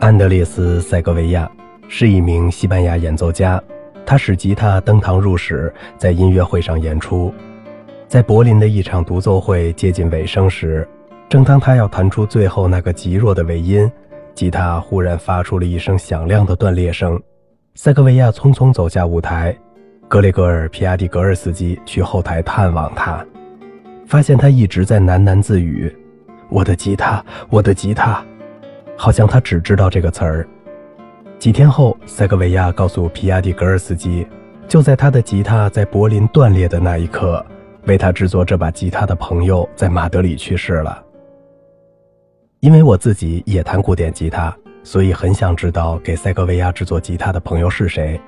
安德烈斯·塞格维亚是一名西班牙演奏家，他使吉他登堂入室，在音乐会上演出。在柏林的一场独奏会接近尾声时，正当他要弹出最后那个极弱的尾音，吉他忽然发出了一声响亮的断裂声。塞格维亚匆匆走下舞台，格雷戈尔·皮亚蒂格尔斯基去后台探望他，发现他一直在喃喃自语：“我的吉他，我的吉他。”好像他只知道这个词儿。几天后，塞格维亚告诉皮亚蒂格尔斯基，就在他的吉他在柏林断裂的那一刻，为他制作这把吉他的朋友在马德里去世了。因为我自己也弹古典吉他，所以很想知道给塞格维亚制作吉他的朋友是谁。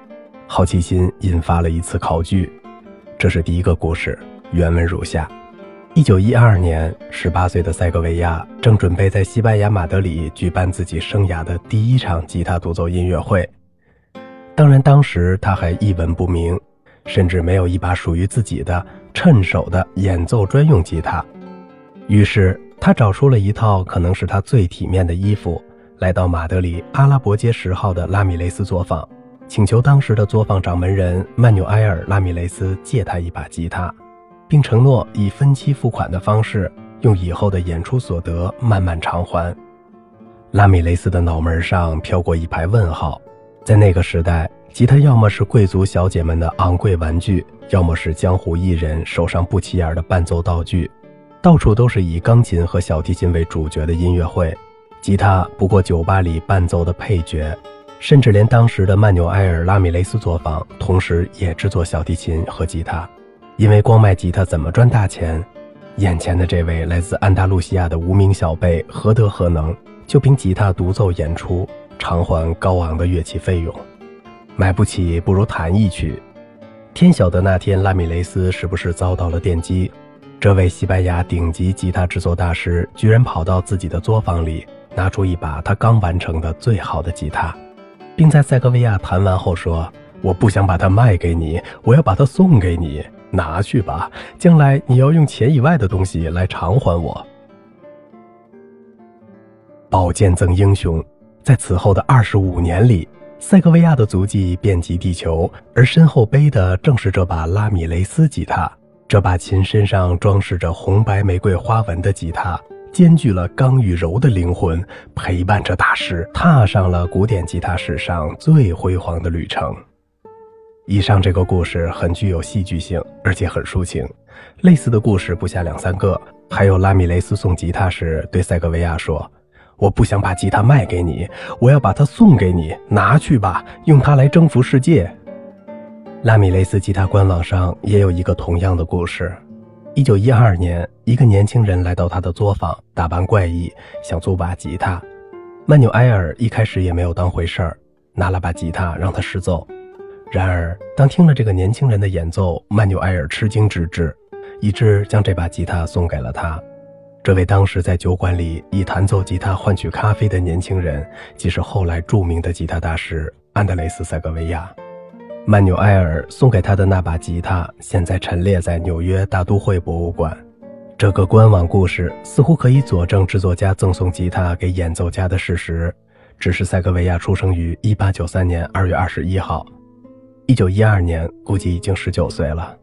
好奇心引发了一次考据。这是第一个故事，原文如下。一九一二年，十八岁的塞戈维亚正准备在西班牙马德里举办自己生涯的第一场吉他独奏音乐会。当然，当时他还一文不名，甚至没有一把属于自己的趁手的演奏专用吉他。于是，他找出了一套可能是他最体面的衣服，来到马德里阿拉伯街十号的拉米雷斯作坊，请求当时的作坊掌门人曼纽埃尔·拉米雷斯借他一把吉他。并承诺以分期付款的方式，用以后的演出所得慢慢偿还。拉米雷斯的脑门上飘过一排问号。在那个时代，吉他要么是贵族小姐们的昂贵玩具，要么是江湖艺人手上不起眼的伴奏道具。到处都是以钢琴和小提琴为主角的音乐会，吉他不过酒吧里伴奏的配角。甚至连当时的曼纽埃尔·拉米雷斯作坊，同时也制作小提琴和吉他。因为光卖吉他怎么赚大钱？眼前的这位来自安达卢西亚的无名小辈何德何能，就凭吉他独奏演出偿还高昂的乐器费用？买不起不如弹一曲。天晓得那天拉米雷斯是不是遭到了电击？这位西班牙顶级吉他制作大师居然跑到自己的作坊里，拿出一把他刚完成的最好的吉他，并在塞戈维亚弹完后说：“我不想把它卖给你，我要把它送给你。”拿去吧，将来你要用钱以外的东西来偿还我。宝剑赠英雄，在此后的二十五年里，塞戈维亚的足迹遍及地球，而身后背的正是这把拉米雷斯吉他。这把琴身上装饰着红白玫瑰花纹的吉他，兼具了刚与柔的灵魂，陪伴着大师踏上了古典吉他史上最辉煌的旅程。以上这个故事很具有戏剧性，而且很抒情。类似的故事不下两三个。还有拉米雷斯送吉他时对塞格维亚说：“我不想把吉他卖给你，我要把它送给你，拿去吧，用它来征服世界。”拉米雷斯吉他官网上也有一个同样的故事。一九一二年，一个年轻人来到他的作坊，打扮怪异，想租把吉他。曼纽埃尔一开始也没有当回事儿，拿了把吉他让他试奏。然而，当听了这个年轻人的演奏，曼纽埃尔吃惊之至，以致将这把吉他送给了他。这位当时在酒馆里以弹奏吉他换取咖啡的年轻人，即是后来著名的吉他大师安德雷斯·塞格维亚。曼纽埃尔送给他的那把吉他，现在陈列在纽约大都会博物馆。这个官网故事似乎可以佐证制作家赠送吉他给演奏家的事实。只是塞格维亚出生于1893年2月21号。一九一二年，估计已经十九岁了。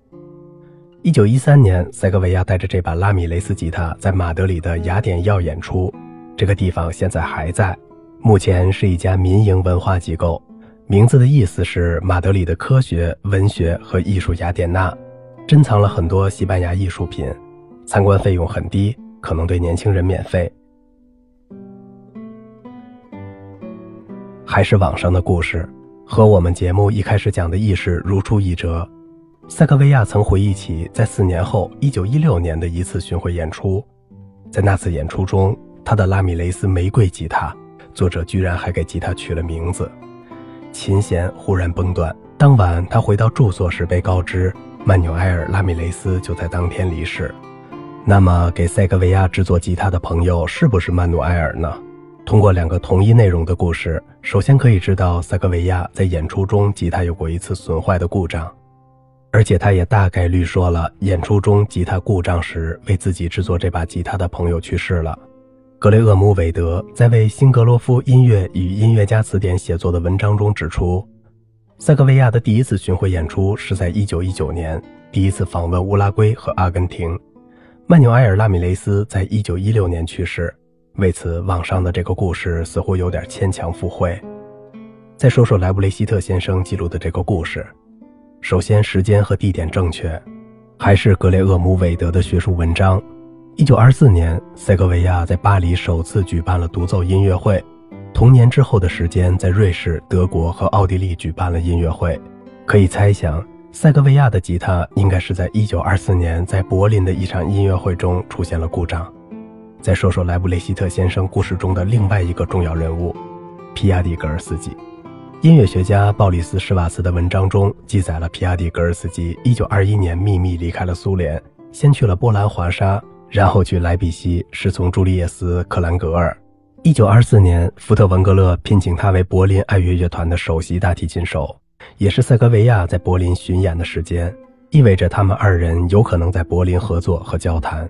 一九一三年，塞戈维亚带着这把拉米雷斯吉他在马德里的雅典耀演出，这个地方现在还在，目前是一家民营文化机构，名字的意思是马德里的科学、文学和艺术雅典娜，珍藏了很多西班牙艺术品，参观费用很低，可能对年轻人免费。还是网上的故事。和我们节目一开始讲的意识如出一辙。塞戈维亚曾回忆起在四年后，一九一六年的一次巡回演出，在那次演出中，他的拉米雷斯玫瑰吉他，作者居然还给吉他取了名字。琴弦忽然崩断，当晚他回到住所时被告知，曼纽埃尔·拉米雷斯就在当天离世。那么，给塞戈维亚制作吉他的朋友是不是曼努埃尔呢？通过两个同一内容的故事，首先可以知道塞格维亚在演出中吉他有过一次损坏的故障，而且他也大概率说了演出中吉他故障时为自己制作这把吉他的朋友去世了。格雷厄姆·韦德在为辛格罗夫音乐与音乐家词典写作的文章中指出，塞格维亚的第一次巡回演出是在1919年，第一次访问乌拉圭和阿根廷。曼纽埃尔·拉米雷斯在1916年去世，为此网上的这个故事似乎有点牵强附会。再说说莱布雷希特先生记录的这个故事，首先时间和地点正确，还是格雷厄姆·韦德的学术文章。一九二四年，塞戈维亚在巴黎首次举办了独奏音乐会。同年之后的时间，在瑞士、德国和奥地利举办了音乐会。可以猜想，塞戈维亚的吉他应该是在一九二四年在柏林的一场音乐会中出现了故障。再说说莱布雷希特先生故事中的另外一个重要人物——皮亚蒂格尔斯基。音乐学家鲍里斯·施瓦茨的文章中记载了皮亚蒂格尔斯基一九二一年秘密离开了苏联，先去了波兰华沙。然后去莱比锡，师从朱利叶斯·克兰格尔。一九二四年，福特文格勒聘请他为柏林爱乐乐团的首席大提琴手，也是塞戈维亚在柏林巡演的时间，意味着他们二人有可能在柏林合作和交谈。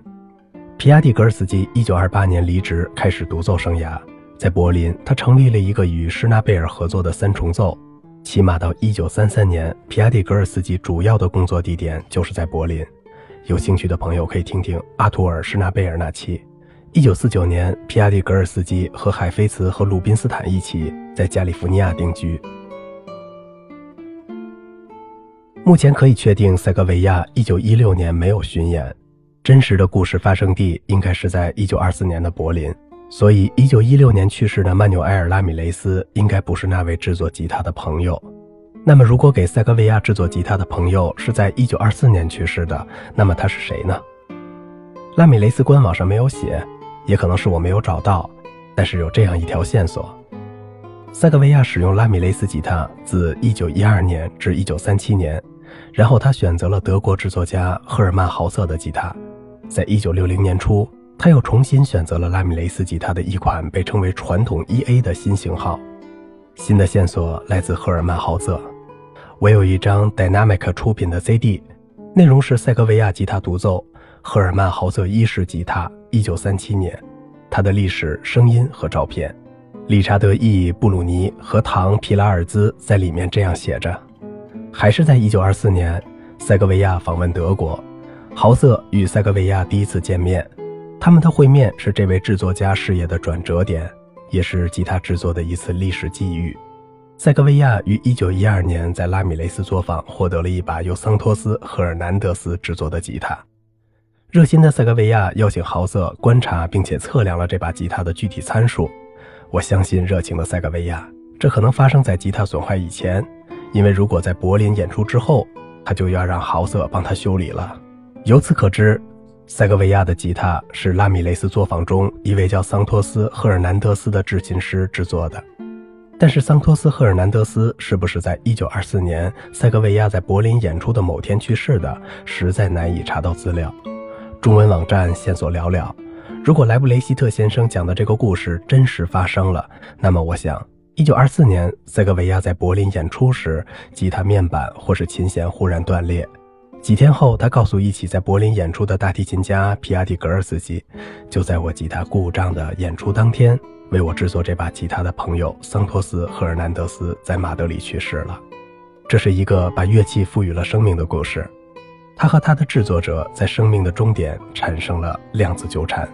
皮亚蒂格尔斯基一九二八年离职，开始独奏生涯。在柏林，他成立了一个与施纳贝尔合作的三重奏。起码到一九三三年，皮亚蒂格尔斯基主要的工作地点就是在柏林。有兴趣的朋友可以听听阿图尔施纳贝尔那期。一九四九年，皮亚蒂格尔斯基和海菲茨和鲁宾斯坦一起在加利福尼亚定居。目前可以确定，塞格维亚一九一六年没有巡演，真实的故事发生地应该是在一九二四年的柏林。所以，一九一六年去世的曼纽埃尔拉米雷斯应该不是那位制作吉他的朋友。那么，如果给塞戈维亚制作吉他的朋友是在一九二四年去世的，那么他是谁呢？拉米雷斯官网上没有写，也可能是我没有找到。但是有这样一条线索：塞戈维亚使用拉米雷斯吉他自一九一二年至一九三七年，然后他选择了德国制作家赫尔曼豪瑟的吉他。在一九六零年初，他又重新选择了拉米雷斯吉他的一款被称为传统一 A 的新型号。新的线索来自赫尔曼豪瑟。我有一张 Dynamic 出品的 CD，内容是塞戈维亚吉他独奏，赫尔曼豪瑟一世吉他，一九三七年，他的历史、声音和照片。理查德 ·E· 布鲁尼和唐·皮拉尔兹在里面这样写着：还是在一九二四年，塞戈维亚访问德国，豪瑟与塞格维亚第一次见面，他们的会面是这位制作家事业的转折点，也是吉他制作的一次历史际遇。塞格维亚于1912年在拉米雷斯作坊获得了一把由桑托斯·赫尔南德斯制作的吉他。热心的塞格维亚邀请豪瑟观察并且测量了这把吉他的具体参数。我相信热情的塞格维亚，这可能发生在吉他损坏以前，因为如果在柏林演出之后，他就要让豪瑟帮他修理了。由此可知，塞格维亚的吉他是拉米雷斯作坊中一位叫桑托斯·赫尔南德斯的制琴师制作的。但是桑托斯·赫尔南德斯是不是在1924年塞格维亚在柏林演出的某天去世的，实在难以查到资料。中文网站线索寥寥。如果莱布雷希特先生讲的这个故事真实发生了，那么我想，1924年塞格维亚在柏林演出时，吉他面板或是琴弦忽然断裂。几天后，他告诉一起在柏林演出的大提琴家皮亚蒂格尔斯基，就在我吉他故障的演出当天。为我制作这把吉他的朋友桑托斯·赫尔南德斯在马德里去世了。这是一个把乐器赋予了生命的故事。他和他的制作者在生命的终点产生了量子纠缠。